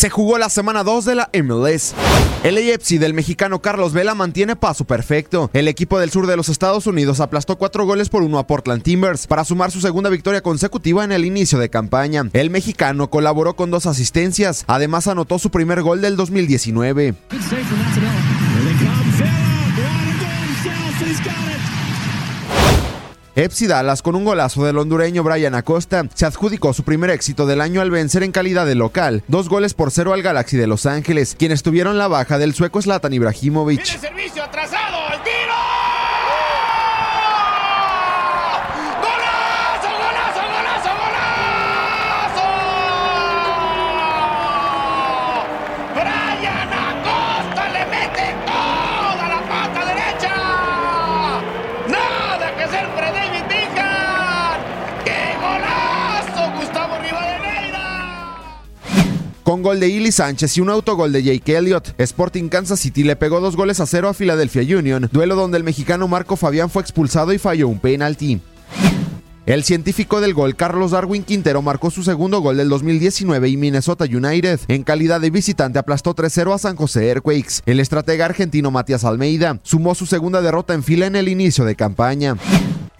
Se jugó la semana 2 de la MLS. El AFC del mexicano Carlos Vela mantiene paso perfecto. El equipo del sur de los Estados Unidos aplastó cuatro goles por uno a Portland Timbers para sumar su segunda victoria consecutiva en el inicio de campaña. El mexicano colaboró con dos asistencias, además anotó su primer gol del 2019. FC Dallas, con un golazo del hondureño Brian Acosta, se adjudicó su primer éxito del año al vencer en calidad de local, dos goles por cero al Galaxy de Los Ángeles, quienes tuvieron la baja del sueco Zlatan Ibrahimovic. servicio atrasado, el tiro. Con gol de Illy Sánchez y un autogol de Jake Elliott, Sporting Kansas City le pegó dos goles a cero a Philadelphia Union, duelo donde el mexicano Marco Fabián fue expulsado y falló un penalti. El científico del gol Carlos Darwin Quintero marcó su segundo gol del 2019 y Minnesota United en calidad de visitante aplastó 3-0 a San José Earthquakes. El estratega argentino Matías Almeida sumó su segunda derrota en fila en el inicio de campaña.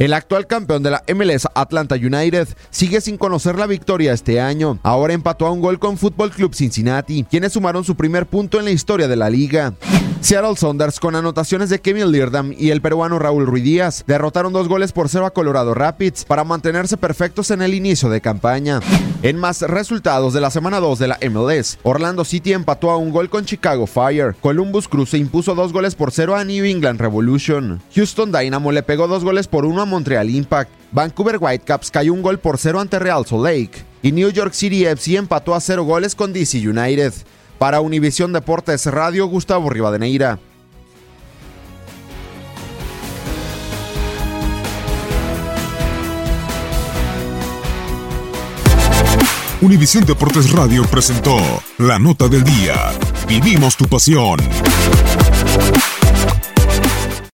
El actual campeón de la MLS, Atlanta United, sigue sin conocer la victoria este año. Ahora empató a un gol con Football Club Cincinnati, quienes sumaron su primer punto en la historia de la liga. Seattle Saunders, con anotaciones de Kevin Leardam y el peruano Raúl Ruiz Díaz, derrotaron dos goles por cero a Colorado Rapids para mantenerse perfectos en el inicio de campaña. En más resultados de la semana 2 de la MLS, Orlando City empató a un gol con Chicago Fire, Columbus Cruz se impuso dos goles por cero a New England Revolution, Houston Dynamo le pegó dos goles por uno a Montreal Impact. Vancouver Whitecaps cayó un gol por cero ante Real Salt Lake. Y New York City FC empató a cero goles con DC United. Para Univisión Deportes Radio, Gustavo Rivadeneira. Univisión Deportes Radio presentó la nota del día. Vivimos tu pasión.